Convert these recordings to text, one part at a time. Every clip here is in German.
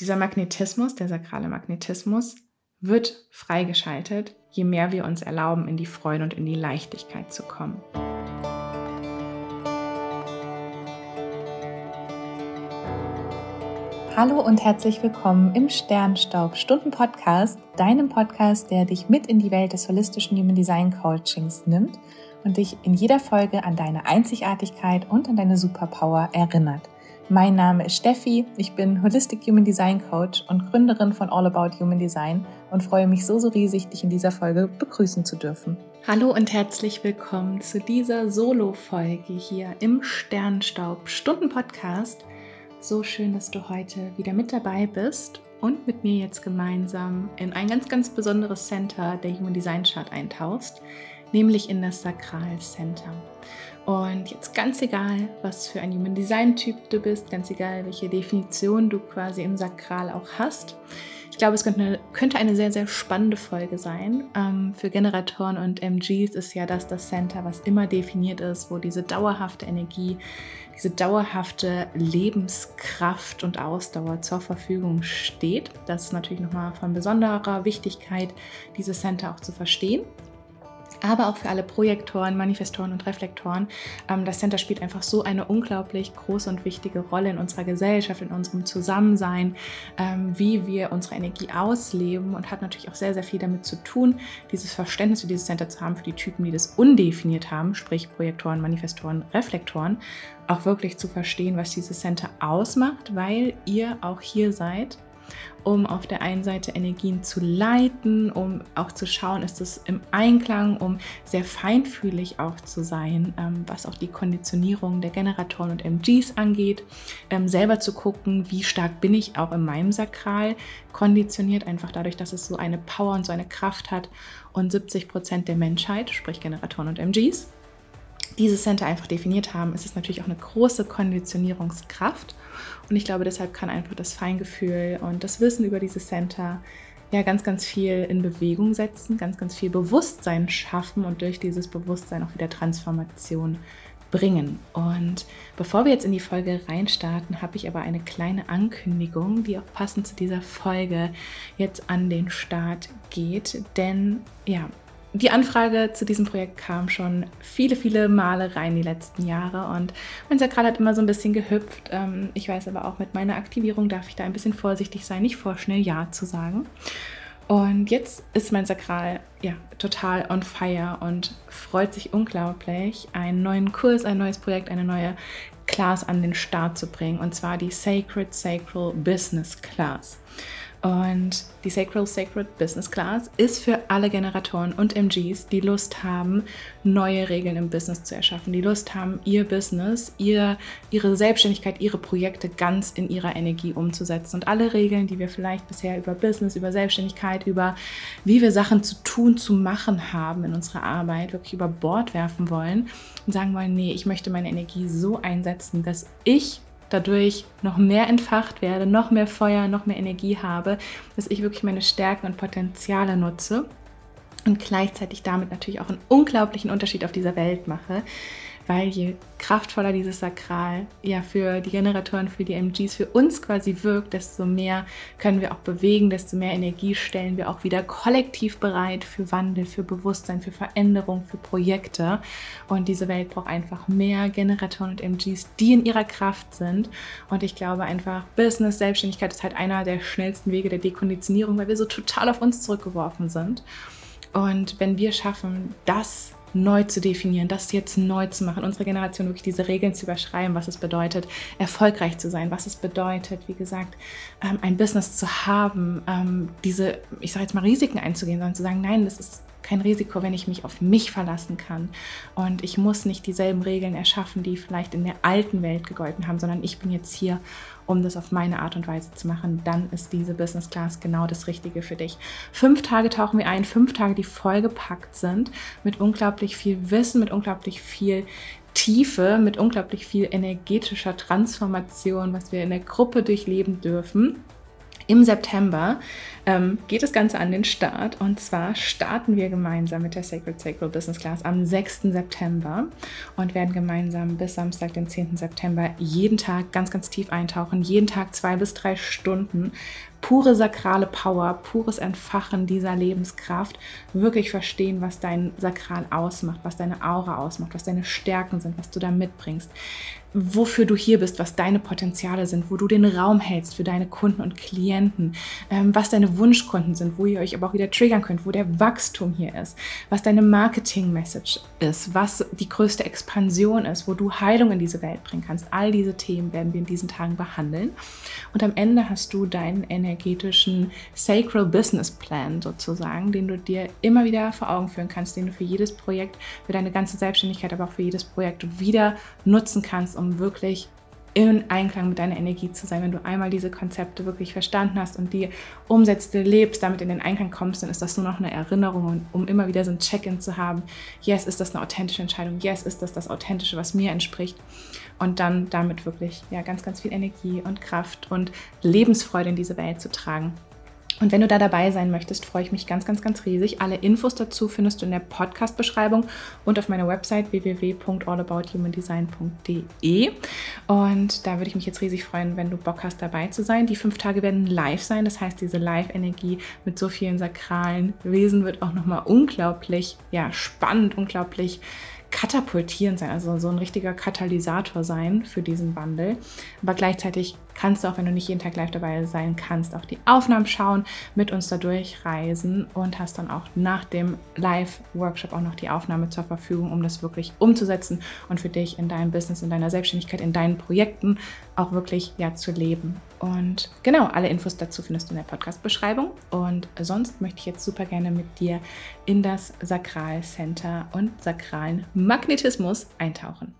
Dieser Magnetismus, der sakrale Magnetismus, wird freigeschaltet, je mehr wir uns erlauben, in die Freude und in die Leichtigkeit zu kommen. Hallo und herzlich willkommen im Sternstaub Stunden Podcast, deinem Podcast, der dich mit in die Welt des holistischen Human Design Coachings nimmt und dich in jeder Folge an deine Einzigartigkeit und an deine Superpower erinnert. Mein Name ist Steffi, ich bin Holistic Human Design Coach und Gründerin von All About Human Design und freue mich so, so riesig, dich in dieser Folge begrüßen zu dürfen. Hallo und herzlich willkommen zu dieser Solo-Folge hier im Sternstaub Stunden Podcast. So schön, dass du heute wieder mit dabei bist und mit mir jetzt gemeinsam in ein ganz, ganz besonderes Center der Human Design Chart eintauchst, nämlich in das Sakral Center. Und jetzt ganz egal, was für ein Human Design Typ du bist, ganz egal, welche Definition du quasi im Sakral auch hast. Ich glaube, es könnte, könnte eine sehr, sehr spannende Folge sein. Ähm, für Generatoren und MGs ist ja das das Center, was immer definiert ist, wo diese dauerhafte Energie, diese dauerhafte Lebenskraft und Ausdauer zur Verfügung steht. Das ist natürlich nochmal von besonderer Wichtigkeit, dieses Center auch zu verstehen aber auch für alle Projektoren, Manifestoren und Reflektoren. Ähm, das Center spielt einfach so eine unglaublich große und wichtige Rolle in unserer Gesellschaft, in unserem Zusammensein, ähm, wie wir unsere Energie ausleben und hat natürlich auch sehr, sehr viel damit zu tun, dieses Verständnis für dieses Center zu haben, für die Typen, die das undefiniert haben, sprich Projektoren, Manifestoren, Reflektoren, auch wirklich zu verstehen, was dieses Center ausmacht, weil ihr auch hier seid um auf der einen Seite Energien zu leiten, um auch zu schauen, ist es im Einklang, um sehr feinfühlig auch zu sein, ähm, was auch die Konditionierung der Generatoren und MGs angeht, ähm, selber zu gucken, wie stark bin ich auch in meinem Sakral konditioniert, einfach dadurch, dass es so eine Power und so eine Kraft hat. Und 70 Prozent der Menschheit, sprich Generatoren und MGs, dieses Center einfach definiert haben, ist es natürlich auch eine große Konditionierungskraft. Und ich glaube, deshalb kann einfach das Feingefühl und das Wissen über dieses Center ja ganz, ganz viel in Bewegung setzen, ganz, ganz viel Bewusstsein schaffen und durch dieses Bewusstsein auch wieder Transformation bringen. Und bevor wir jetzt in die Folge reinstarten, habe ich aber eine kleine Ankündigung, die auch passend zu dieser Folge jetzt an den Start geht. Denn ja, die Anfrage zu diesem Projekt kam schon viele, viele Male rein die letzten Jahre und mein Sakral hat immer so ein bisschen gehüpft. Ähm, ich weiß aber auch, mit meiner Aktivierung darf ich da ein bisschen vorsichtig sein, nicht vorschnell Ja zu sagen. Und jetzt ist mein Sakral ja total on fire und freut sich unglaublich, einen neuen Kurs, ein neues Projekt, eine neue Class an den Start zu bringen und zwar die Sacred Sacral Business Class. Und die Sacral Sacred Business Class ist für alle Generatoren und MGs, die Lust haben, neue Regeln im Business zu erschaffen, die Lust haben, ihr Business, ihr, ihre Selbstständigkeit, ihre Projekte ganz in ihrer Energie umzusetzen. Und alle Regeln, die wir vielleicht bisher über Business, über Selbstständigkeit, über wie wir Sachen zu tun, zu machen haben in unserer Arbeit, wirklich über Bord werfen wollen und sagen wollen, nee, ich möchte meine Energie so einsetzen, dass ich dadurch noch mehr entfacht werde, noch mehr Feuer, noch mehr Energie habe, dass ich wirklich meine Stärken und Potenziale nutze und gleichzeitig damit natürlich auch einen unglaublichen Unterschied auf dieser Welt mache weil je kraftvoller dieses Sakral ja für die Generatoren, für die MGs, für uns quasi wirkt, desto mehr können wir auch bewegen, desto mehr Energie stellen wir auch wieder kollektiv bereit für Wandel, für Bewusstsein, für Veränderung, für Projekte. Und diese Welt braucht einfach mehr Generatoren und MGs, die in ihrer Kraft sind. Und ich glaube einfach, Business, Selbstständigkeit ist halt einer der schnellsten Wege der Dekonditionierung, weil wir so total auf uns zurückgeworfen sind. Und wenn wir schaffen, das neu zu definieren, das jetzt neu zu machen, unsere Generation wirklich diese Regeln zu überschreiben, was es bedeutet, erfolgreich zu sein, was es bedeutet, wie gesagt, ähm, ein Business zu haben, ähm, diese, ich sage jetzt mal, Risiken einzugehen, sondern zu sagen, nein, das ist kein Risiko, wenn ich mich auf mich verlassen kann. Und ich muss nicht dieselben Regeln erschaffen, die vielleicht in der alten Welt gegolten haben, sondern ich bin jetzt hier, um das auf meine Art und Weise zu machen. Dann ist diese Business Class genau das Richtige für dich. Fünf Tage tauchen wir ein, fünf Tage, die vollgepackt sind mit unglaublich viel Wissen, mit unglaublich viel Tiefe, mit unglaublich viel energetischer Transformation, was wir in der Gruppe durchleben dürfen Im September ähm, geht das Ganze an den Start und zwar starten wir gemeinsam mit der Sacred Sacred Business Class am 6. September und werden gemeinsam bis Samstag, den 10. September, jeden Tag ganz, ganz tief eintauchen, jeden Tag zwei bis drei Stunden pure sakrale Power, pures Entfachen dieser Lebenskraft, wirklich verstehen, was dein Sakral ausmacht, was deine Aura ausmacht, was deine Stärken sind, was du da mitbringst, wofür du hier bist, was deine Potenziale sind, wo du den Raum hältst für deine Kunden und Klienten, ähm, was deine Wunschkunden sind, wo ihr euch aber auch wieder triggern könnt, wo der Wachstum hier ist, was deine Marketing-Message ist, was die größte Expansion ist, wo du Heilung in diese Welt bringen kannst. All diese Themen werden wir in diesen Tagen behandeln. Und am Ende hast du deinen energetischen Sacral Business Plan sozusagen, den du dir immer wieder vor Augen führen kannst, den du für jedes Projekt, für deine ganze Selbstständigkeit, aber auch für jedes Projekt wieder nutzen kannst, um wirklich in Einklang mit deiner Energie zu sein. Wenn du einmal diese Konzepte wirklich verstanden hast und die umsetzt, lebst, damit in den Einklang kommst, dann ist das nur noch eine Erinnerung, um immer wieder so ein Check-in zu haben. Yes, ist das eine authentische Entscheidung? Yes, ist das das Authentische, was mir entspricht? Und dann damit wirklich ja, ganz, ganz viel Energie und Kraft und Lebensfreude in diese Welt zu tragen. Und wenn du da dabei sein möchtest, freue ich mich ganz, ganz, ganz riesig. Alle Infos dazu findest du in der Podcast-Beschreibung und auf meiner Website www.allabouthumandesign.de. Und da würde ich mich jetzt riesig freuen, wenn du Bock hast, dabei zu sein. Die fünf Tage werden live sein. Das heißt, diese Live-Energie mit so vielen sakralen Wesen wird auch nochmal unglaublich ja, spannend, unglaublich katapultierend sein, also so ein richtiger Katalysator sein für diesen Wandel. Aber gleichzeitig kannst du auch, wenn du nicht jeden Tag live dabei sein kannst, auch die Aufnahmen schauen, mit uns da durchreisen und hast dann auch nach dem Live-Workshop auch noch die Aufnahme zur Verfügung, um das wirklich umzusetzen und für dich in deinem Business, in deiner Selbstständigkeit, in deinen Projekten auch wirklich ja zu leben. Und genau, alle Infos dazu findest du in der Podcast-Beschreibung. Und sonst möchte ich jetzt super gerne mit dir in das Sakralcenter und sakralen Magnetismus eintauchen.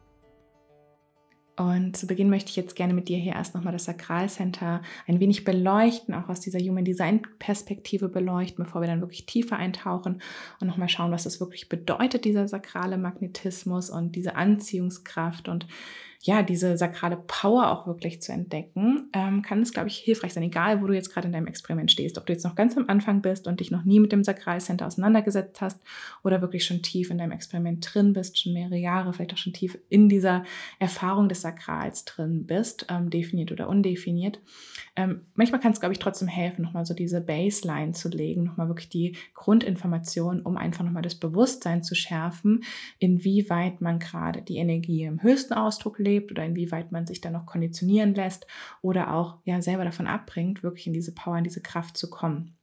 Und zu Beginn möchte ich jetzt gerne mit dir hier erst nochmal das Sakralcenter ein wenig beleuchten, auch aus dieser Human Design Perspektive beleuchten, bevor wir dann wirklich tiefer eintauchen und nochmal schauen, was das wirklich bedeutet, dieser sakrale Magnetismus und diese Anziehungskraft und ja, diese sakrale Power auch wirklich zu entdecken, ähm, kann es, glaube ich, hilfreich sein, egal wo du jetzt gerade in deinem Experiment stehst. Ob du jetzt noch ganz am Anfang bist und dich noch nie mit dem Sakralcenter auseinandergesetzt hast oder wirklich schon tief in deinem Experiment drin bist, schon mehrere Jahre, vielleicht auch schon tief in dieser Erfahrung des Sakrals drin bist, ähm, definiert oder undefiniert. Ähm, manchmal kann es, glaube ich, trotzdem helfen, nochmal so diese Baseline zu legen, nochmal wirklich die Grundinformation, um einfach nochmal das Bewusstsein zu schärfen, inwieweit man gerade die Energie im höchsten Ausdruck legt lebt oder inwieweit man sich da noch konditionieren lässt oder auch ja selber davon abbringt, wirklich in diese Power, in diese Kraft zu kommen.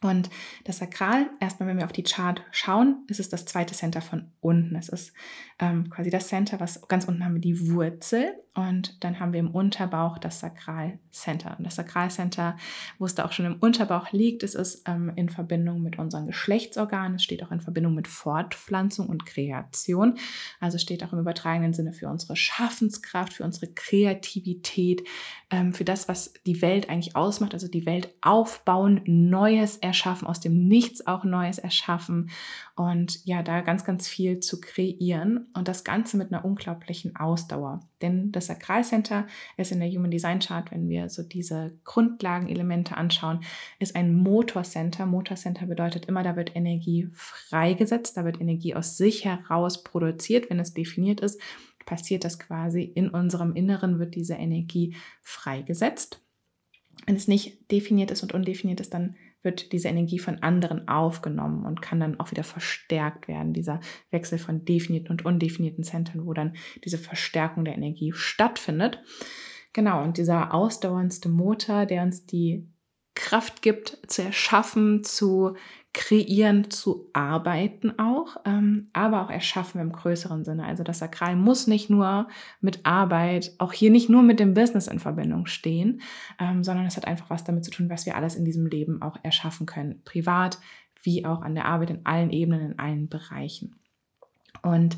Und das Sakral, erstmal, wenn wir auf die Chart schauen, ist es das zweite Center von unten. Es ist ähm, quasi das Center, was ganz unten haben wir die Wurzel und dann haben wir im Unterbauch das Sakralcenter. Und das Sakralcenter, wo es da auch schon im Unterbauch liegt, ist ähm, in Verbindung mit unseren Geschlechtsorganen. Es steht auch in Verbindung mit Fortpflanzung und Kreation. Also steht auch im übertragenen Sinne für unsere Schaffenskraft, für unsere Kreativität, ähm, für das, was die Welt eigentlich ausmacht. Also die Welt aufbauen, Neues erschaffen, aus dem Nichts auch Neues erschaffen und ja, da ganz, ganz viel zu kreieren und das Ganze mit einer unglaublichen Ausdauer. Denn das Sakralcenter ist in der Human Design Chart, wenn wir so diese Grundlagenelemente anschauen, ist ein Motorcenter. Motorcenter bedeutet immer, da wird Energie freigesetzt, da wird Energie aus sich heraus produziert, wenn es definiert ist passiert das quasi in unserem Inneren, wird diese Energie freigesetzt. Wenn es nicht definiert ist und undefiniert ist, dann wird diese Energie von anderen aufgenommen und kann dann auch wieder verstärkt werden. Dieser Wechsel von definierten und undefinierten Zentren, wo dann diese Verstärkung der Energie stattfindet. Genau, und dieser ausdauerndste Motor, der uns die Kraft gibt, zu erschaffen, zu kreieren, zu arbeiten auch, ähm, aber auch erschaffen im größeren Sinne. Also das Sakral muss nicht nur mit Arbeit, auch hier nicht nur mit dem Business in Verbindung stehen, ähm, sondern es hat einfach was damit zu tun, was wir alles in diesem Leben auch erschaffen können. Privat wie auch an der Arbeit in allen Ebenen, in allen Bereichen. Und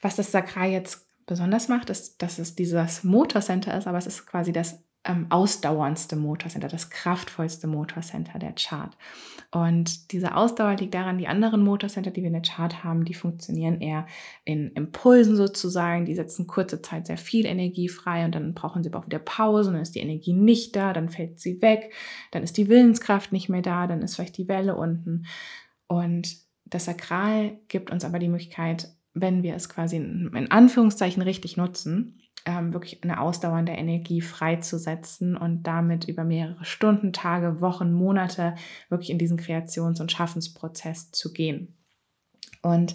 was das Sakral jetzt besonders macht, ist, dass es dieses Motorcenter ist, aber es ist quasi das ähm, ausdauerndste Motorcenter, das kraftvollste Motorcenter der Chart. Und diese Ausdauer liegt daran, die anderen Motorcenter, die wir in der Chart haben, die funktionieren eher in Impulsen sozusagen. Die setzen kurze Zeit sehr viel Energie frei und dann brauchen sie aber auch wieder Pause und dann ist die Energie nicht da, dann fällt sie weg, dann ist die Willenskraft nicht mehr da, dann ist vielleicht die Welle unten. Und das Sakral gibt uns aber die Möglichkeit, wenn wir es quasi in Anführungszeichen richtig nutzen, ähm, wirklich eine ausdauernde Energie freizusetzen und damit über mehrere Stunden, Tage, Wochen, Monate wirklich in diesen Kreations- und Schaffensprozess zu gehen. Und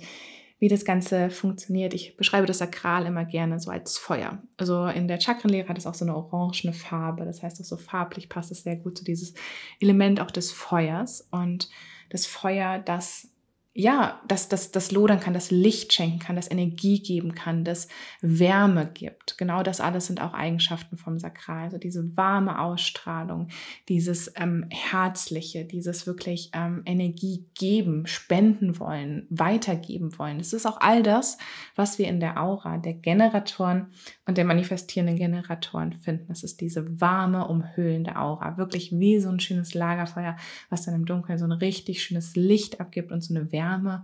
wie das Ganze funktioniert, ich beschreibe das Sakral immer gerne so als Feuer. Also in der Chakrenlehre hat es auch so eine orangene Farbe. Das heißt auch so farblich passt es sehr gut zu dieses Element auch des Feuers. Und das Feuer, das ja, dass das, das lodern kann, das Licht schenken kann, das Energie geben kann, das Wärme gibt. Genau das alles sind auch Eigenschaften vom Sakral. Also diese warme Ausstrahlung, dieses ähm, Herzliche, dieses wirklich ähm, Energie geben, spenden wollen, weitergeben wollen. Es ist auch all das, was wir in der Aura der Generatoren und der manifestierenden Generatoren finden. Es ist diese warme, umhüllende Aura. Wirklich wie so ein schönes Lagerfeuer, was dann im Dunkeln so ein richtig schönes Licht abgibt und so eine Wärme Wärme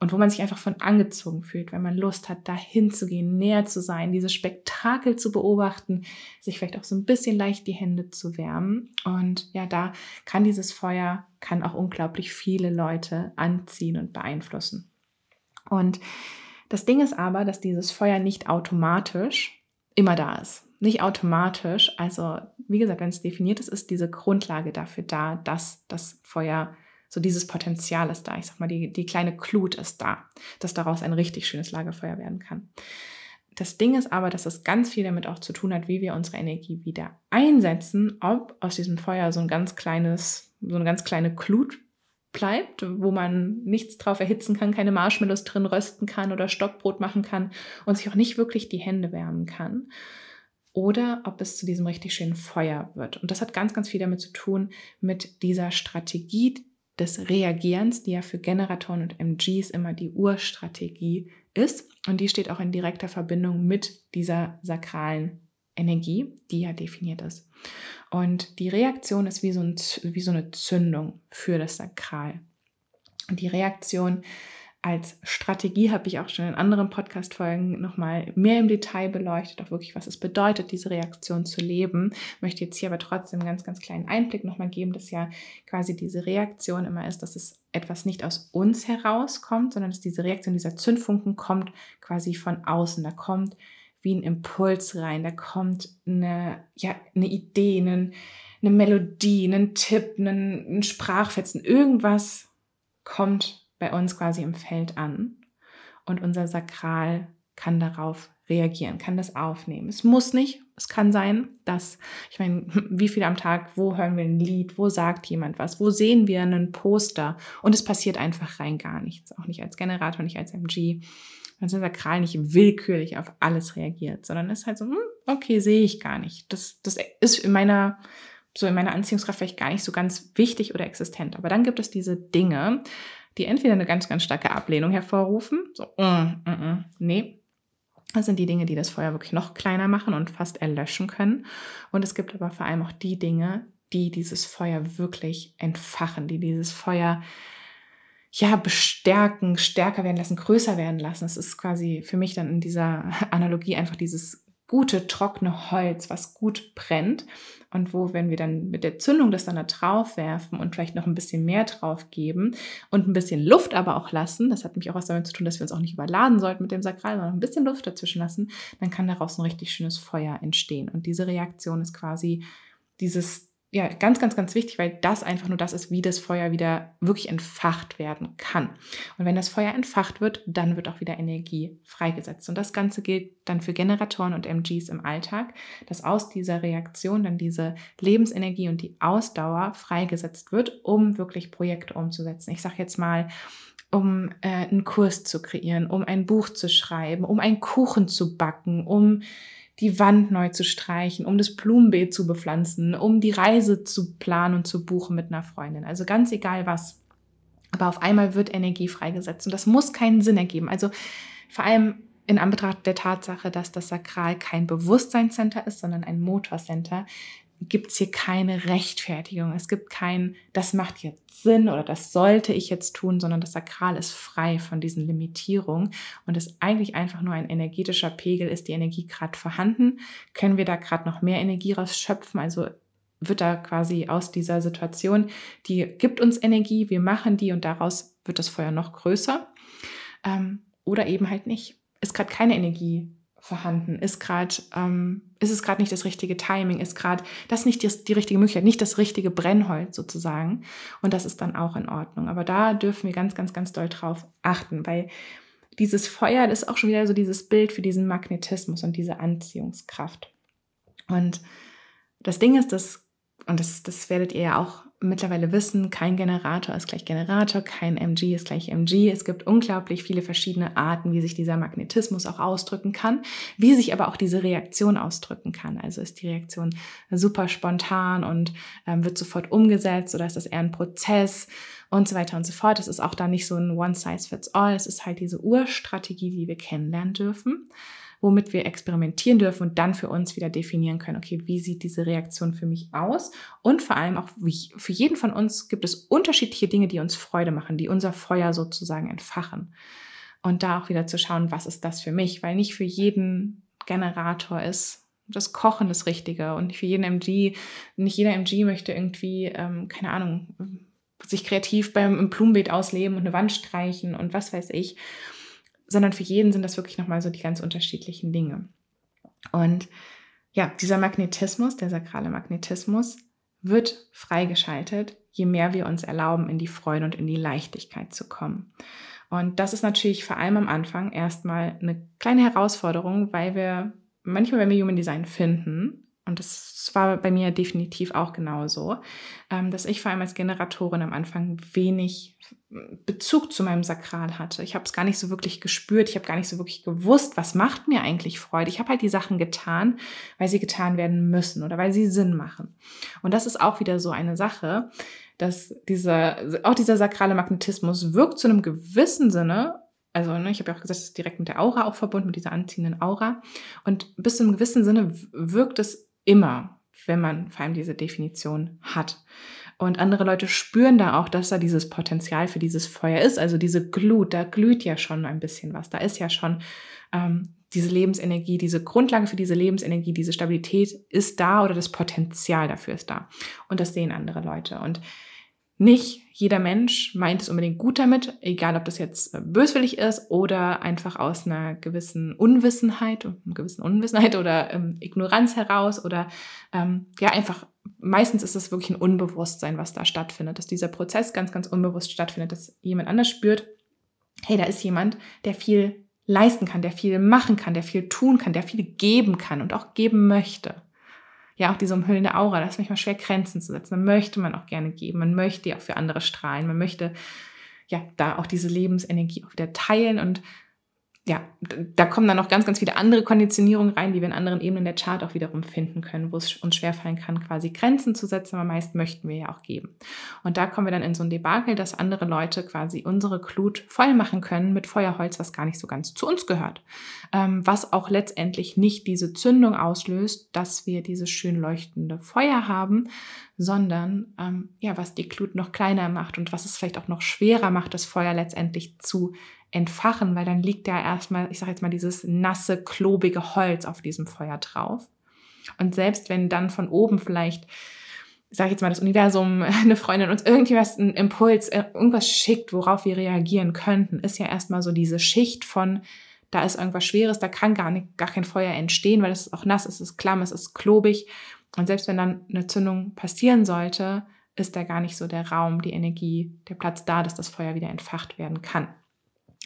und wo man sich einfach von angezogen fühlt, wenn man Lust hat, dahin zu gehen, näher zu sein, dieses Spektakel zu beobachten, sich vielleicht auch so ein bisschen leicht die Hände zu wärmen. Und ja, da kann dieses Feuer, kann auch unglaublich viele Leute anziehen und beeinflussen. Und das Ding ist aber, dass dieses Feuer nicht automatisch immer da ist. Nicht automatisch. Also, wie gesagt, wenn es definiert ist, ist diese Grundlage dafür da, dass das Feuer so dieses Potenzial ist da. Ich sag mal, die, die kleine Glut ist da, dass daraus ein richtig schönes Lagerfeuer werden kann. Das Ding ist aber, dass es ganz viel damit auch zu tun hat, wie wir unsere Energie wieder einsetzen, ob aus diesem Feuer so ein ganz kleines, so eine ganz kleine Glut bleibt, wo man nichts drauf erhitzen kann, keine Marshmallows drin rösten kann oder Stockbrot machen kann und sich auch nicht wirklich die Hände wärmen kann. Oder ob es zu diesem richtig schönen Feuer wird. Und das hat ganz, ganz viel damit zu tun, mit dieser Strategie, des Reagierens, die ja für Generatoren und MGs immer die Urstrategie ist. Und die steht auch in direkter Verbindung mit dieser sakralen Energie, die ja definiert ist. Und die Reaktion ist wie so, ein, wie so eine Zündung für das Sakral. Und die Reaktion als Strategie habe ich auch schon in anderen Podcast-Folgen nochmal mehr im Detail beleuchtet, auch wirklich, was es bedeutet, diese Reaktion zu leben. Ich möchte jetzt hier aber trotzdem einen ganz, ganz kleinen Einblick nochmal geben, dass ja quasi diese Reaktion immer ist, dass es etwas nicht aus uns herauskommt, sondern dass diese Reaktion, dieser Zündfunken kommt quasi von außen. Da kommt wie ein Impuls rein, da kommt eine, ja, eine Idee, eine, eine Melodie, ein Tipp, ein, ein Sprachfetzen, irgendwas kommt bei uns quasi im Feld an und unser Sakral kann darauf reagieren, kann das aufnehmen. Es muss nicht, es kann sein, dass, ich meine, wie viel am Tag, wo hören wir ein Lied, wo sagt jemand was, wo sehen wir einen Poster und es passiert einfach rein gar nichts, auch nicht als Generator, nicht als MG. Unser Sakral nicht willkürlich auf alles reagiert, sondern ist halt so, hm, okay, sehe ich gar nicht. Das, das ist in meiner, so in meiner Anziehungskraft vielleicht gar nicht so ganz wichtig oder existent. Aber dann gibt es diese Dinge, die entweder eine ganz, ganz starke Ablehnung hervorrufen, so, mm, mm, mm, nee, das sind die Dinge, die das Feuer wirklich noch kleiner machen und fast erlöschen können. Und es gibt aber vor allem auch die Dinge, die dieses Feuer wirklich entfachen, die dieses Feuer ja bestärken, stärker werden lassen, größer werden lassen. Es ist quasi für mich dann in dieser Analogie einfach dieses gute, trockene Holz, was gut brennt und wo, wenn wir dann mit der Zündung das dann da drauf werfen und vielleicht noch ein bisschen mehr drauf geben und ein bisschen Luft aber auch lassen, das hat mich auch was damit zu tun, dass wir uns auch nicht überladen sollten mit dem Sakral, sondern ein bisschen Luft dazwischen lassen, dann kann daraus ein richtig schönes Feuer entstehen. Und diese Reaktion ist quasi dieses ja, ganz, ganz, ganz wichtig, weil das einfach nur das ist, wie das Feuer wieder wirklich entfacht werden kann. Und wenn das Feuer entfacht wird, dann wird auch wieder Energie freigesetzt. Und das Ganze gilt dann für Generatoren und MGs im Alltag, dass aus dieser Reaktion dann diese Lebensenergie und die Ausdauer freigesetzt wird, um wirklich Projekte umzusetzen. Ich sage jetzt mal, um äh, einen Kurs zu kreieren, um ein Buch zu schreiben, um einen Kuchen zu backen, um die Wand neu zu streichen, um das Blumenbeet zu bepflanzen, um die Reise zu planen und zu buchen mit einer Freundin. Also ganz egal was. Aber auf einmal wird Energie freigesetzt und das muss keinen Sinn ergeben. Also vor allem in Anbetracht der Tatsache, dass das Sakral kein Bewusstseinscenter ist, sondern ein Motorcenter, gibt es hier keine Rechtfertigung. Es gibt kein, das macht jetzt Sinn oder das sollte ich jetzt tun, sondern das Sakral ist frei von diesen Limitierungen und ist eigentlich einfach nur ein energetischer Pegel. Ist die Energie gerade vorhanden? Können wir da gerade noch mehr Energie rausschöpfen? Also wird da quasi aus dieser Situation, die gibt uns Energie, wir machen die und daraus wird das Feuer noch größer. Ähm, oder eben halt nicht. Ist gerade keine Energie vorhanden? Ist gerade, ähm, ist es gerade nicht das richtige Timing? Ist gerade das nicht die, die, richtige Möglichkeit, nicht das richtige Brennholz sozusagen? Und das ist dann auch in Ordnung. Aber da dürfen wir ganz, ganz, ganz doll drauf achten, weil dieses Feuer das ist auch schon wieder so dieses Bild für diesen Magnetismus und diese Anziehungskraft. Und das Ding ist, dass, und das, das werdet ihr ja auch mittlerweile wissen, kein Generator ist gleich Generator, kein MG ist gleich MG. Es gibt unglaublich viele verschiedene Arten, wie sich dieser Magnetismus auch ausdrücken kann, wie sich aber auch diese Reaktion ausdrücken kann. Also ist die Reaktion super spontan und ähm, wird sofort umgesetzt oder ist das eher ein Prozess und so weiter und so fort. Es ist auch da nicht so ein One-Size-Fits-All. Es ist halt diese Urstrategie, die wir kennenlernen dürfen womit wir experimentieren dürfen und dann für uns wieder definieren können, okay, wie sieht diese Reaktion für mich aus? Und vor allem auch für jeden von uns gibt es unterschiedliche Dinge, die uns Freude machen, die unser Feuer sozusagen entfachen. Und da auch wieder zu schauen, was ist das für mich? Weil nicht für jeden Generator ist das Kochen das Richtige und nicht für jeden MG, nicht jeder MG möchte irgendwie, ähm, keine Ahnung, sich kreativ beim Blumenbeet ausleben und eine Wand streichen und was weiß ich sondern für jeden sind das wirklich nochmal so die ganz unterschiedlichen Dinge. Und ja, dieser Magnetismus, der sakrale Magnetismus, wird freigeschaltet, je mehr wir uns erlauben, in die Freude und in die Leichtigkeit zu kommen. Und das ist natürlich vor allem am Anfang erstmal eine kleine Herausforderung, weil wir manchmal, wenn wir Human Design finden, und das war bei mir definitiv auch genauso, ähm, dass ich vor allem als Generatorin am Anfang wenig Bezug zu meinem Sakral hatte. Ich habe es gar nicht so wirklich gespürt, ich habe gar nicht so wirklich gewusst, was macht mir eigentlich Freude. Ich habe halt die Sachen getan, weil sie getan werden müssen oder weil sie Sinn machen. Und das ist auch wieder so eine Sache, dass dieser, auch dieser sakrale Magnetismus wirkt zu einem gewissen Sinne also ne, ich habe ja auch gesagt, es ist direkt mit der Aura auch verbunden, mit dieser anziehenden Aura. Und bis zu einem gewissen Sinne wirkt es immer, wenn man vor allem diese Definition hat. Und andere Leute spüren da auch, dass da dieses Potenzial für dieses Feuer ist. Also diese Glut, da glüht ja schon ein bisschen was. Da ist ja schon ähm, diese Lebensenergie, diese Grundlage für diese Lebensenergie, diese Stabilität ist da oder das Potenzial dafür ist da. Und das sehen andere Leute. Und nicht jeder Mensch meint es unbedingt gut damit, egal ob das jetzt äh, böswillig ist oder einfach aus einer gewissen Unwissenheit, einer gewissen Unwissenheit oder ähm, Ignoranz heraus oder ähm, ja einfach meistens ist es wirklich ein Unbewusstsein, was da stattfindet, dass dieser Prozess ganz, ganz unbewusst stattfindet, dass jemand anders spürt, hey, da ist jemand, der viel leisten kann, der viel machen kann, der viel tun kann, der viel geben kann und auch geben möchte ja auch diese umhüllende Aura, da ist manchmal schwer Grenzen zu setzen. Da möchte man auch gerne geben, man möchte ja auch für andere strahlen, man möchte ja da auch diese Lebensenergie auch wieder teilen. Und ja, da kommen dann noch ganz, ganz viele andere Konditionierungen rein, die wir in anderen Ebenen der Chart auch wiederum finden können, wo es uns schwerfallen kann, quasi Grenzen zu setzen, aber meist möchten wir ja auch geben. Und da kommen wir dann in so ein Debakel, dass andere Leute quasi unsere Glut voll machen können mit Feuerholz, was gar nicht so ganz zu uns gehört. Ähm, was auch letztendlich nicht diese Zündung auslöst, dass wir dieses schön leuchtende Feuer haben, sondern ähm, ja, was die Glut noch kleiner macht und was es vielleicht auch noch schwerer macht, das Feuer letztendlich zu entfachen, weil dann liegt da erstmal, ich sage jetzt mal, dieses nasse, klobige Holz auf diesem Feuer drauf. Und selbst wenn dann von oben vielleicht, sage ich jetzt mal, das Universum, eine Freundin uns irgendwas, einen Impuls, äh, irgendwas schickt, worauf wir reagieren könnten, ist ja erstmal so diese Schicht von, da ist irgendwas Schweres, da kann gar, nicht, gar kein Feuer entstehen, weil es ist auch nass, es ist klamm, es ist klobig. Und selbst wenn dann eine Zündung passieren sollte, ist da gar nicht so der Raum, die Energie, der Platz da, dass das Feuer wieder entfacht werden kann.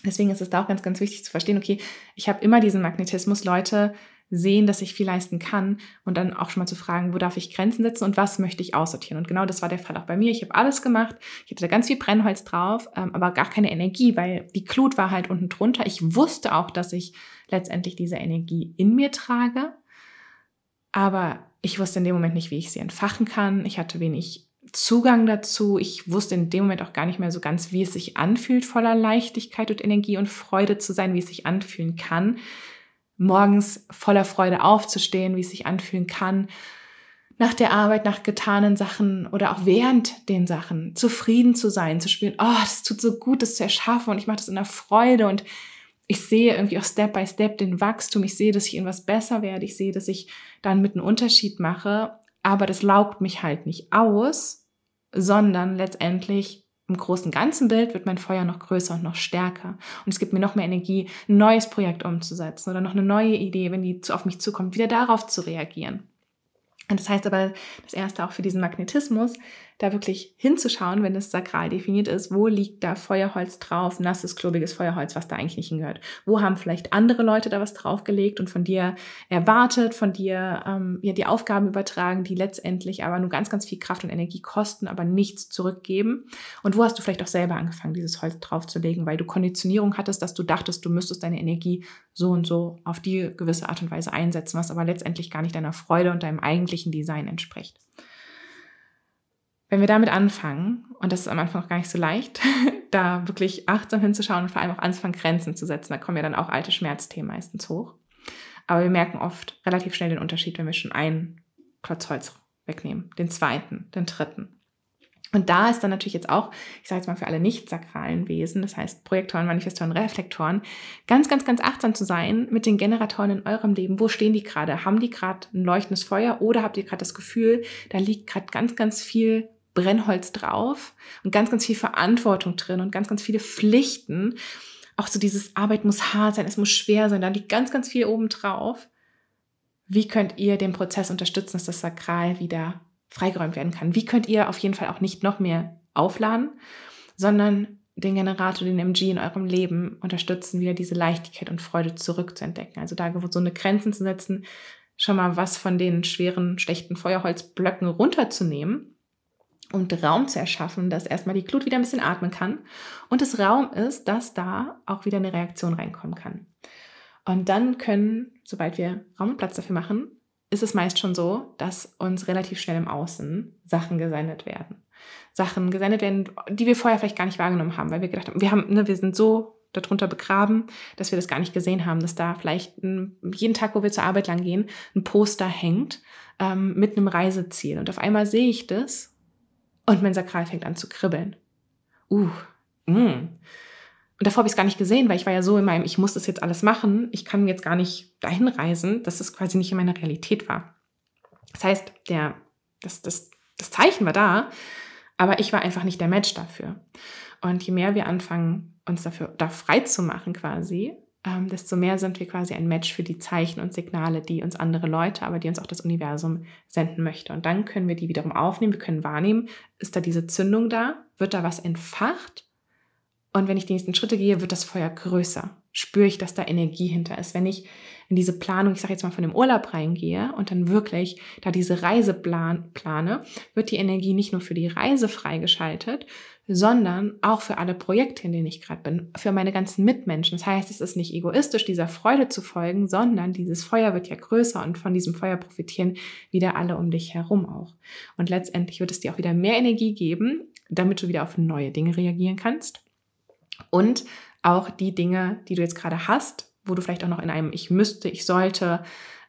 Deswegen ist es da auch ganz, ganz wichtig zu verstehen, okay, ich habe immer diesen Magnetismus, Leute sehen, dass ich viel leisten kann und dann auch schon mal zu fragen, wo darf ich Grenzen setzen und was möchte ich aussortieren. Und genau das war der Fall auch bei mir. Ich habe alles gemacht, ich hatte da ganz viel Brennholz drauf, ähm, aber gar keine Energie, weil die Glut war halt unten drunter. Ich wusste auch, dass ich letztendlich diese Energie in mir trage, aber ich wusste in dem Moment nicht, wie ich sie entfachen kann. Ich hatte wenig Zugang dazu. Ich wusste in dem Moment auch gar nicht mehr so ganz, wie es sich anfühlt, voller Leichtigkeit und Energie und Freude zu sein, wie es sich anfühlen kann, morgens voller Freude aufzustehen, wie es sich anfühlen kann, nach der Arbeit, nach getanen Sachen oder auch während den Sachen zufrieden zu sein, zu spüren, oh, das tut so gut, das zu erschaffen und ich mache das in der Freude und ich sehe irgendwie auch Step by Step den Wachstum, ich sehe, dass ich in was besser werde, ich sehe, dass ich dann mit einem Unterschied mache, aber das laugt mich halt nicht aus, sondern letztendlich im großen ganzen Bild wird mein Feuer noch größer und noch stärker. Und es gibt mir noch mehr Energie, ein neues Projekt umzusetzen oder noch eine neue Idee, wenn die auf mich zukommt, wieder darauf zu reagieren. Und das heißt aber, das erste auch für diesen Magnetismus, da wirklich hinzuschauen, wenn es sakral definiert ist, wo liegt da Feuerholz drauf, nasses, klobiges Feuerholz, was da eigentlich nicht hingehört. Wo haben vielleicht andere Leute da was draufgelegt und von dir erwartet, von dir ähm, ja, die Aufgaben übertragen, die letztendlich aber nur ganz, ganz viel Kraft und Energie kosten, aber nichts zurückgeben. Und wo hast du vielleicht auch selber angefangen, dieses Holz draufzulegen, weil du Konditionierung hattest, dass du dachtest, du müsstest deine Energie so und so auf die gewisse Art und Weise einsetzen, was aber letztendlich gar nicht deiner Freude und deinem eigentlichen Design entspricht. Wenn wir damit anfangen, und das ist am Anfang auch gar nicht so leicht, da wirklich achtsam hinzuschauen und vor allem auch anzufangen, Grenzen zu setzen, da kommen ja dann auch alte Schmerzthemen meistens hoch. Aber wir merken oft relativ schnell den Unterschied, wenn wir schon einen Klotz Holz wegnehmen, den zweiten, den dritten. Und da ist dann natürlich jetzt auch, ich sage jetzt mal für alle nicht sakralen Wesen, das heißt Projektoren, Manifestoren, Reflektoren, ganz, ganz, ganz achtsam zu sein mit den Generatoren in eurem Leben. Wo stehen die gerade? Haben die gerade ein leuchtendes Feuer oder habt ihr gerade das Gefühl, da liegt gerade ganz, ganz viel Brennholz drauf und ganz, ganz viel Verantwortung drin und ganz, ganz viele Pflichten. Auch so dieses Arbeit muss hart sein, es muss schwer sein, da liegt ganz, ganz viel oben drauf. Wie könnt ihr den Prozess unterstützen, dass das Sakral wieder freigeräumt werden kann? Wie könnt ihr auf jeden Fall auch nicht noch mehr aufladen, sondern den Generator, den MG in eurem Leben unterstützen, wieder diese Leichtigkeit und Freude zurückzuentdecken. Also da so eine Grenzen zu setzen, schon mal was von den schweren, schlechten Feuerholzblöcken runterzunehmen und Raum zu erschaffen, dass erstmal die Glut wieder ein bisschen atmen kann und es Raum ist, dass da auch wieder eine Reaktion reinkommen kann. Und dann können, sobald wir Raum und Platz dafür machen, ist es meist schon so, dass uns relativ schnell im Außen Sachen gesendet werden. Sachen gesendet werden, die wir vorher vielleicht gar nicht wahrgenommen haben, weil wir gedacht haben, wir haben, ne, wir sind so darunter begraben, dass wir das gar nicht gesehen haben, dass da vielleicht ein, jeden Tag, wo wir zur Arbeit lang gehen, ein Poster hängt ähm, mit einem Reiseziel. Und auf einmal sehe ich das und mein Sakral fängt an zu kribbeln. Uh, mm. Und davor habe ich es gar nicht gesehen, weil ich war ja so in meinem, ich muss das jetzt alles machen, ich kann jetzt gar nicht dahin reisen, dass es quasi nicht in meiner Realität war. Das heißt, der, das, das, das Zeichen war da, aber ich war einfach nicht der Match dafür. Und je mehr wir anfangen, uns dafür da frei zu machen quasi, ähm, desto mehr sind wir quasi ein Match für die Zeichen und Signale, die uns andere Leute, aber die uns auch das Universum senden möchte. Und dann können wir die wiederum aufnehmen, wir können wahrnehmen, ist da diese Zündung da, wird da was entfacht und wenn ich die nächsten Schritte gehe, wird das Feuer größer. Spüre ich, dass da Energie hinter ist. Wenn ich in diese Planung, ich sage jetzt mal von dem Urlaub reingehe und dann wirklich da diese Reise plan, plane, wird die Energie nicht nur für die Reise freigeschaltet, sondern auch für alle Projekte, in denen ich gerade bin, für meine ganzen Mitmenschen. Das heißt, es ist nicht egoistisch, dieser Freude zu folgen, sondern dieses Feuer wird ja größer und von diesem Feuer profitieren wieder alle um dich herum auch. Und letztendlich wird es dir auch wieder mehr Energie geben, damit du wieder auf neue Dinge reagieren kannst und auch die Dinge, die du jetzt gerade hast, wo du vielleicht auch noch in einem Ich müsste, ich sollte,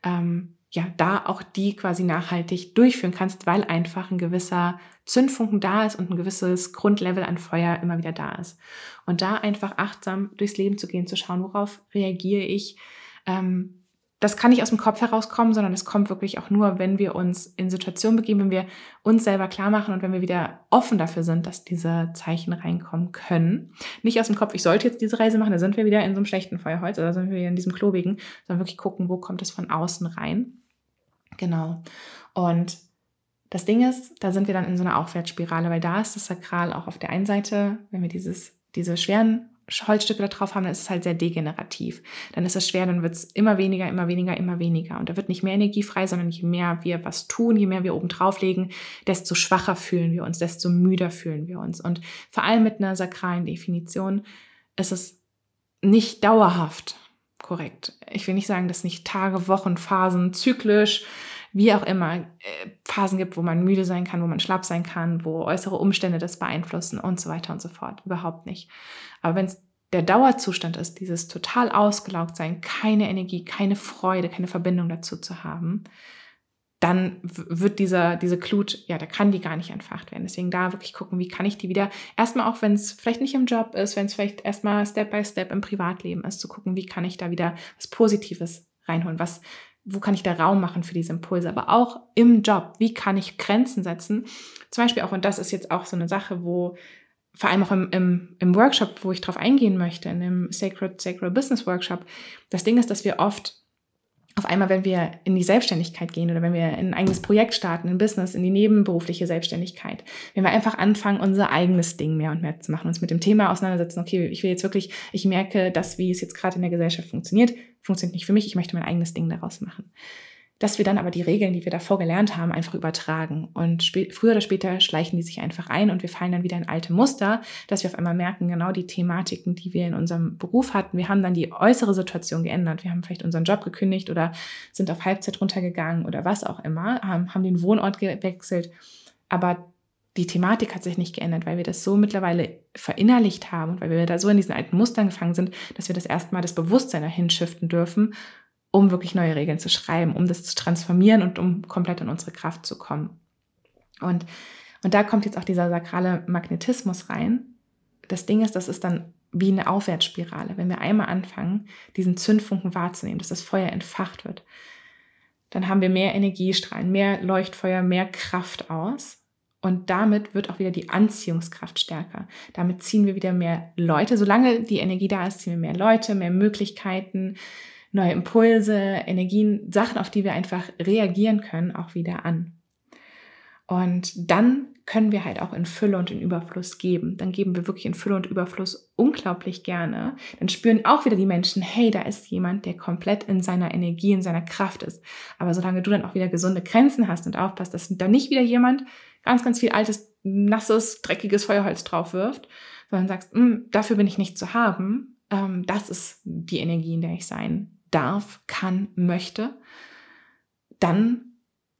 ähm, ja, da auch die quasi nachhaltig durchführen kannst, weil einfach ein gewisser Zündfunken da ist und ein gewisses Grundlevel an Feuer immer wieder da ist. Und da einfach achtsam durchs Leben zu gehen, zu schauen, worauf reagiere ich, ähm, das kann nicht aus dem Kopf herauskommen, sondern es kommt wirklich auch nur, wenn wir uns in Situationen begeben, wenn wir uns selber klar machen und wenn wir wieder offen dafür sind, dass diese Zeichen reinkommen können. Nicht aus dem Kopf, ich sollte jetzt diese Reise machen, da sind wir wieder in so einem schlechten Feuerholz oder sind wir wieder in diesem klobigen, sondern wirklich gucken, wo kommt es von außen rein. Genau. Und das Ding ist, da sind wir dann in so einer Aufwärtsspirale, weil da ist das Sakral auch auf der einen Seite, wenn wir dieses, diese schweren Holzstücke da drauf haben, dann ist es halt sehr degenerativ. Dann ist es schwer, dann wird es immer weniger, immer weniger, immer weniger. Und da wird nicht mehr Energie frei, sondern je mehr wir was tun, je mehr wir oben drauflegen, desto schwacher fühlen wir uns, desto müder fühlen wir uns. Und vor allem mit einer sakralen Definition ist es nicht dauerhaft korrekt. Ich will nicht sagen, dass nicht Tage, Wochen, Phasen, zyklisch, wie auch immer, äh, Phasen gibt, wo man müde sein kann, wo man schlapp sein kann, wo äußere Umstände das beeinflussen und so weiter und so fort. Überhaupt nicht. Aber wenn es der Dauerzustand ist, dieses total ausgelaugt sein, keine Energie, keine Freude, keine Verbindung dazu zu haben, dann wird dieser, diese Glut, ja, da kann die gar nicht entfacht werden. Deswegen da wirklich gucken, wie kann ich die wieder, erstmal auch wenn es vielleicht nicht im Job ist, wenn es vielleicht erstmal Step by Step im Privatleben ist, zu gucken, wie kann ich da wieder was Positives reinholen, was, wo kann ich da Raum machen für diese Impulse, aber auch im Job, wie kann ich Grenzen setzen? Zum Beispiel auch, und das ist jetzt auch so eine Sache, wo vor allem auch im, im, im Workshop, wo ich drauf eingehen möchte, in dem Sacred, Sacred Business Workshop, das Ding ist, dass wir oft auf einmal, wenn wir in die Selbstständigkeit gehen oder wenn wir in ein eigenes Projekt starten, ein Business, in die nebenberufliche Selbstständigkeit, wenn wir einfach anfangen, unser eigenes Ding mehr und mehr zu machen, uns mit dem Thema auseinandersetzen, okay, ich will jetzt wirklich, ich merke, dass wie es jetzt gerade in der Gesellschaft funktioniert, funktioniert nicht für mich, ich möchte mein eigenes Ding daraus machen dass wir dann aber die Regeln, die wir davor gelernt haben, einfach übertragen. Und früher oder später schleichen die sich einfach ein und wir fallen dann wieder in alte Muster, dass wir auf einmal merken, genau die Thematiken, die wir in unserem Beruf hatten, wir haben dann die äußere Situation geändert. Wir haben vielleicht unseren Job gekündigt oder sind auf Halbzeit runtergegangen oder was auch immer, haben, haben den Wohnort gewechselt. Aber die Thematik hat sich nicht geändert, weil wir das so mittlerweile verinnerlicht haben und weil wir da so in diesen alten Mustern gefangen sind, dass wir das erstmal das Bewusstsein dahin shiften dürfen um wirklich neue Regeln zu schreiben, um das zu transformieren und um komplett in unsere Kraft zu kommen. Und, und da kommt jetzt auch dieser sakrale Magnetismus rein. Das Ding ist, das ist dann wie eine Aufwärtsspirale. Wenn wir einmal anfangen, diesen Zündfunken wahrzunehmen, dass das Feuer entfacht wird, dann haben wir mehr Energiestrahlen, mehr Leuchtfeuer, mehr Kraft aus. Und damit wird auch wieder die Anziehungskraft stärker. Damit ziehen wir wieder mehr Leute. Solange die Energie da ist, ziehen wir mehr Leute, mehr Möglichkeiten, neue Impulse, Energien, Sachen, auf die wir einfach reagieren können, auch wieder an. Und dann können wir halt auch in Fülle und in Überfluss geben. Dann geben wir wirklich in Fülle und Überfluss unglaublich gerne. Dann spüren auch wieder die Menschen, hey, da ist jemand, der komplett in seiner Energie, in seiner Kraft ist. Aber solange du dann auch wieder gesunde Grenzen hast und aufpasst, dass da nicht wieder jemand ganz, ganz viel altes, nasses, dreckiges Feuerholz drauf wirft, sondern sagst, hm, dafür bin ich nicht zu haben, ähm, das ist die Energie, in der ich sein darf, kann, möchte, dann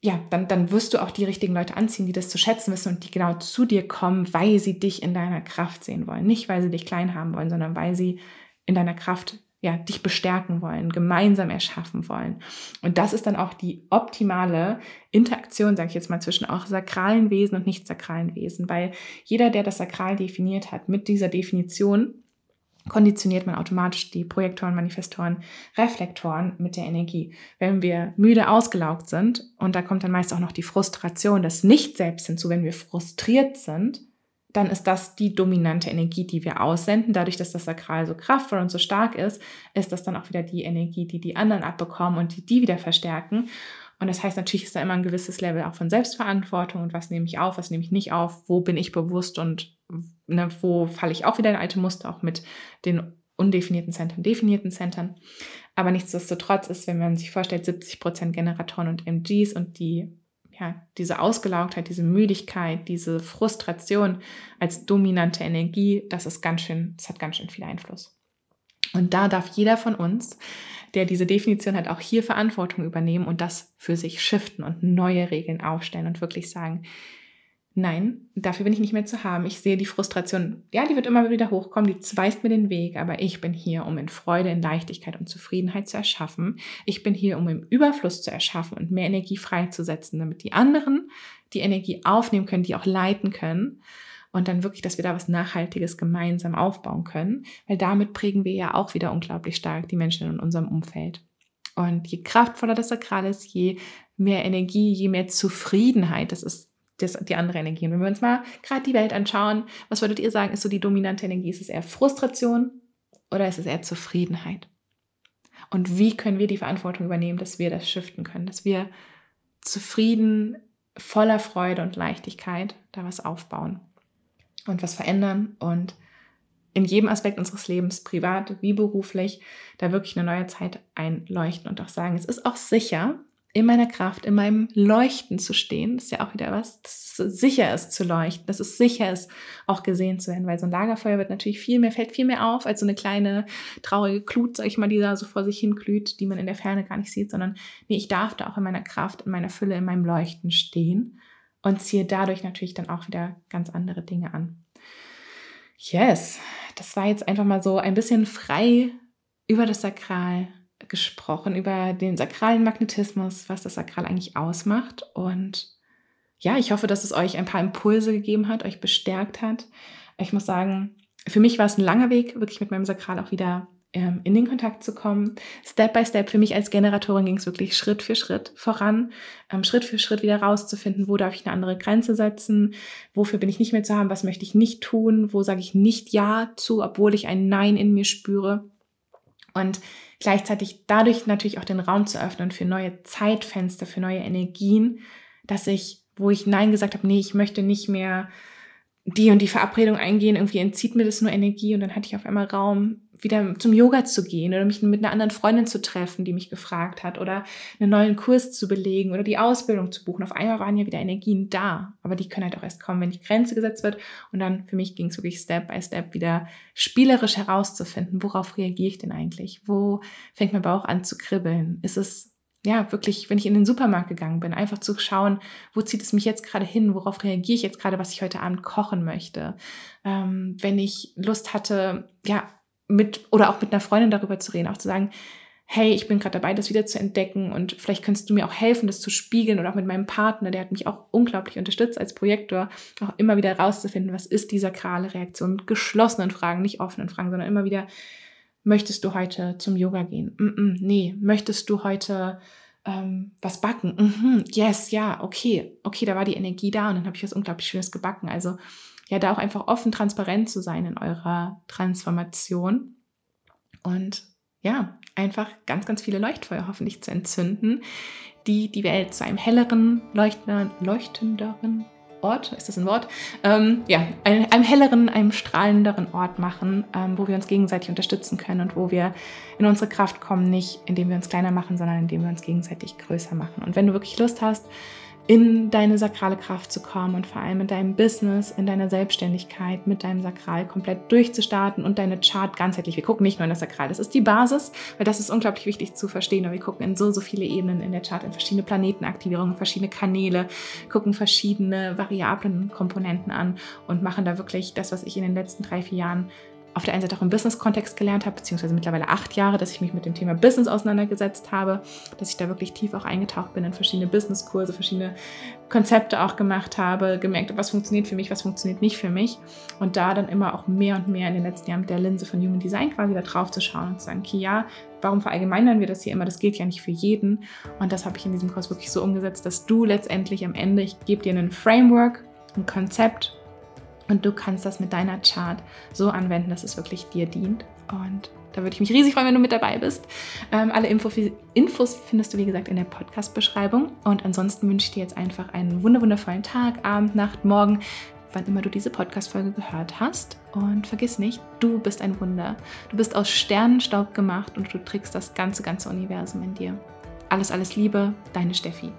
ja, dann, dann wirst du auch die richtigen Leute anziehen, die das zu schätzen wissen und die genau zu dir kommen, weil sie dich in deiner Kraft sehen wollen. Nicht, weil sie dich klein haben wollen, sondern weil sie in deiner Kraft ja, dich bestärken wollen, gemeinsam erschaffen wollen. Und das ist dann auch die optimale Interaktion, sage ich jetzt mal, zwischen auch sakralen Wesen und nicht sakralen Wesen, weil jeder, der das Sakral definiert hat, mit dieser Definition konditioniert man automatisch die Projektoren, Manifestoren, Reflektoren mit der Energie. Wenn wir müde ausgelaugt sind, und da kommt dann meist auch noch die Frustration, das Nicht-Selbst hinzu, wenn wir frustriert sind, dann ist das die dominante Energie, die wir aussenden. Dadurch, dass das Sakral so kraftvoll und so stark ist, ist das dann auch wieder die Energie, die die anderen abbekommen und die die wieder verstärken. Und das heißt, natürlich ist da immer ein gewisses Level auch von Selbstverantwortung und was nehme ich auf, was nehme ich nicht auf, wo bin ich bewusst und ne, wo falle ich auch wieder in alte Muster, auch mit den undefinierten Centern, definierten Centern. Aber nichtsdestotrotz ist, wenn man sich vorstellt, 70 Prozent Generatoren und MGs und die, ja, diese Ausgelaugtheit, diese Müdigkeit, diese Frustration als dominante Energie, das ist ganz schön, das hat ganz schön viel Einfluss. Und da darf jeder von uns der diese Definition hat, auch hier Verantwortung übernehmen und das für sich shiften und neue Regeln aufstellen und wirklich sagen, nein, dafür bin ich nicht mehr zu haben. Ich sehe die Frustration, ja, die wird immer wieder hochkommen, die weist mir den Weg, aber ich bin hier, um in Freude, in Leichtigkeit und Zufriedenheit zu erschaffen. Ich bin hier, um im Überfluss zu erschaffen und mehr Energie freizusetzen, damit die anderen die Energie aufnehmen können, die auch leiten können und dann wirklich, dass wir da was Nachhaltiges gemeinsam aufbauen können, weil damit prägen wir ja auch wieder unglaublich stark die Menschen in unserem Umfeld. Und je kraftvoller das Sakral ist, je mehr Energie, je mehr Zufriedenheit, das ist das, die andere Energie. Und wenn wir uns mal gerade die Welt anschauen, was würdet ihr sagen, ist so die dominante Energie? Ist es eher Frustration oder ist es eher Zufriedenheit? Und wie können wir die Verantwortung übernehmen, dass wir das shiften können, dass wir zufrieden, voller Freude und Leichtigkeit da was aufbauen? und was verändern und in jedem Aspekt unseres Lebens, privat wie beruflich, da wirklich eine neue Zeit einleuchten und auch sagen, es ist auch sicher, in meiner Kraft, in meinem Leuchten zu stehen. Das ist ja auch wieder was, dass es sicher ist zu leuchten, dass es sicher ist, auch gesehen zu werden, weil so ein Lagerfeuer wird natürlich viel mehr, fällt viel mehr auf als so eine kleine traurige Glut, sag ich mal, die da so vor sich hin glüht, die man in der Ferne gar nicht sieht, sondern nee, ich darf da auch in meiner Kraft, in meiner Fülle, in meinem Leuchten stehen und ziehe dadurch natürlich dann auch wieder ganz andere Dinge an. Yes, das war jetzt einfach mal so ein bisschen frei über das Sakral gesprochen, über den sakralen Magnetismus, was das Sakral eigentlich ausmacht. Und ja, ich hoffe, dass es euch ein paar Impulse gegeben hat, euch bestärkt hat. Ich muss sagen, für mich war es ein langer Weg, wirklich mit meinem Sakral auch wieder ähm, in den Kontakt zu kommen. Step by Step, für mich als Generatorin ging es wirklich Schritt für Schritt voran, ähm, Schritt für Schritt wieder rauszufinden, wo darf ich eine andere Grenze setzen, wofür bin ich nicht mehr zu haben, was möchte ich nicht tun, wo sage ich nicht Ja zu, obwohl ich ein Nein in mir spüre. Und gleichzeitig dadurch natürlich auch den Raum zu öffnen für neue Zeitfenster, für neue Energien, dass ich, wo ich Nein gesagt habe, nee, ich möchte nicht mehr die und die Verabredung eingehen, irgendwie entzieht mir das nur Energie und dann hatte ich auf einmal Raum, wieder zum Yoga zu gehen oder mich mit einer anderen Freundin zu treffen, die mich gefragt hat oder einen neuen Kurs zu belegen oder die Ausbildung zu buchen. Auf einmal waren ja wieder Energien da, aber die können halt auch erst kommen, wenn die Grenze gesetzt wird. Und dann für mich ging es wirklich Step by Step wieder spielerisch herauszufinden, worauf reagiere ich denn eigentlich? Wo fängt mein Bauch an zu kribbeln? Ist es ja, wirklich, wenn ich in den Supermarkt gegangen bin, einfach zu schauen, wo zieht es mich jetzt gerade hin, worauf reagiere ich jetzt gerade, was ich heute Abend kochen möchte. Ähm, wenn ich Lust hatte, ja, mit oder auch mit einer Freundin darüber zu reden, auch zu sagen, hey, ich bin gerade dabei, das wieder zu entdecken und vielleicht kannst du mir auch helfen, das zu spiegeln oder auch mit meinem Partner, der hat mich auch unglaublich unterstützt als Projektor, auch immer wieder rauszufinden, was ist die sakrale Reaktion mit geschlossenen Fragen, nicht offenen Fragen, sondern immer wieder, möchtest du heute zum Yoga gehen? Mm -mm, nee, möchtest du heute ähm, was backen? Mhm, yes, ja, okay, okay, da war die Energie da und dann habe ich was unglaublich Schönes gebacken. Also ja, da auch einfach offen, transparent zu sein in eurer Transformation und ja, einfach ganz, ganz viele Leuchtfeuer hoffentlich zu entzünden, die die Welt zu einem helleren, leuchtenderen Ort, ist das ein Wort? Ähm, ja, einem, einem, helleren, einem strahlenderen Ort machen, ähm, wo wir uns gegenseitig unterstützen können und wo wir in unsere Kraft kommen, nicht indem wir uns kleiner machen, sondern indem wir uns gegenseitig größer machen. Und wenn du wirklich Lust hast, in deine sakrale Kraft zu kommen und vor allem in deinem Business, in deiner Selbstständigkeit mit deinem Sakral komplett durchzustarten und deine Chart ganzheitlich. Wir gucken nicht nur in das Sakral, das ist die Basis, weil das ist unglaublich wichtig zu verstehen. Aber wir gucken in so, so viele Ebenen in der Chart, in verschiedene Planetenaktivierungen, verschiedene Kanäle, gucken verschiedene variablen Komponenten an und machen da wirklich das, was ich in den letzten drei, vier Jahren auf der einen Seite auch im Business-Kontext gelernt habe, beziehungsweise mittlerweile acht Jahre, dass ich mich mit dem Thema Business auseinandergesetzt habe, dass ich da wirklich tief auch eingetaucht bin in verschiedene Business-Kurse, verschiedene Konzepte auch gemacht habe, gemerkt, was funktioniert für mich, was funktioniert nicht für mich und da dann immer auch mehr und mehr in den letzten Jahren mit der Linse von Human Design quasi da drauf zu schauen und zu sagen, okay, ja, warum verallgemeinern wir das hier immer? Das gilt ja nicht für jeden und das habe ich in diesem Kurs wirklich so umgesetzt, dass du letztendlich am Ende, ich gebe dir einen Framework, ein Konzept und du kannst das mit deiner Chart so anwenden, dass es wirklich dir dient. Und da würde ich mich riesig freuen, wenn du mit dabei bist. Ähm, alle Info, Infos findest du, wie gesagt, in der Podcast-Beschreibung. Und ansonsten wünsche ich dir jetzt einfach einen wundervollen Tag, Abend, Nacht, Morgen, wann immer du diese Podcast-Folge gehört hast. Und vergiss nicht, du bist ein Wunder. Du bist aus Sternenstaub gemacht und du trägst das ganze, ganze Universum in dir. Alles, alles Liebe, deine Steffi.